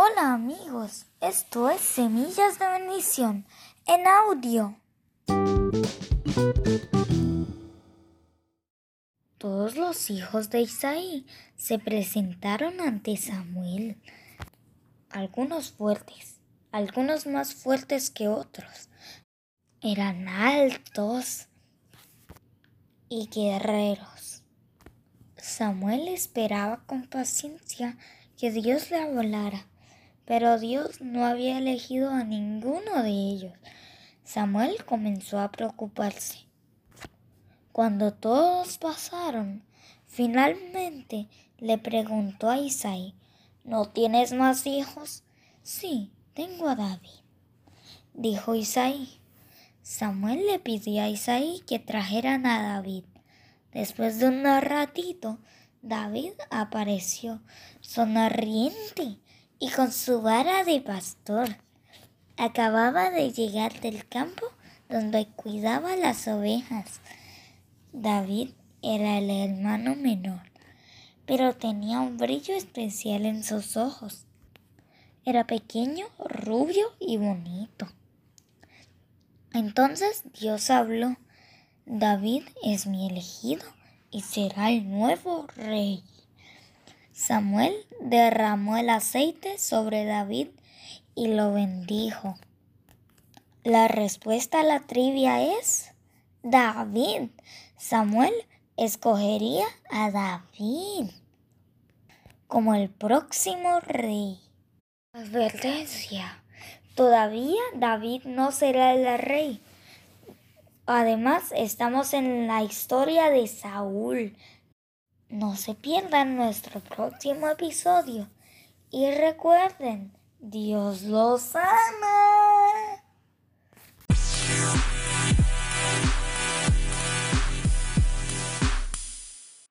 Hola amigos, esto es Semillas de Bendición en audio. Todos los hijos de Isaí se presentaron ante Samuel, algunos fuertes, algunos más fuertes que otros. Eran altos y guerreros. Samuel esperaba con paciencia que Dios le hablara, pero Dios no había elegido a ninguno de ellos. Samuel comenzó a preocuparse. Cuando todos pasaron, finalmente le preguntó a Isaí, ¿no tienes más hijos? Sí, tengo a David, dijo Isaí. Samuel le pidió a Isaí que trajeran a David. Después de un ratito, David apareció sonriente y con su vara de pastor. Acababa de llegar del campo donde cuidaba las ovejas. David era el hermano menor, pero tenía un brillo especial en sus ojos. Era pequeño, rubio y bonito. Entonces Dios habló, David es mi elegido y será el nuevo rey. Samuel derramó el aceite sobre David y lo bendijo. La respuesta a la trivia es David. Samuel escogería a David como el próximo rey. Advertencia. Todavía David no será el rey Además, estamos en la historia de Saúl. No se pierdan nuestro próximo episodio. Y recuerden, Dios los ama.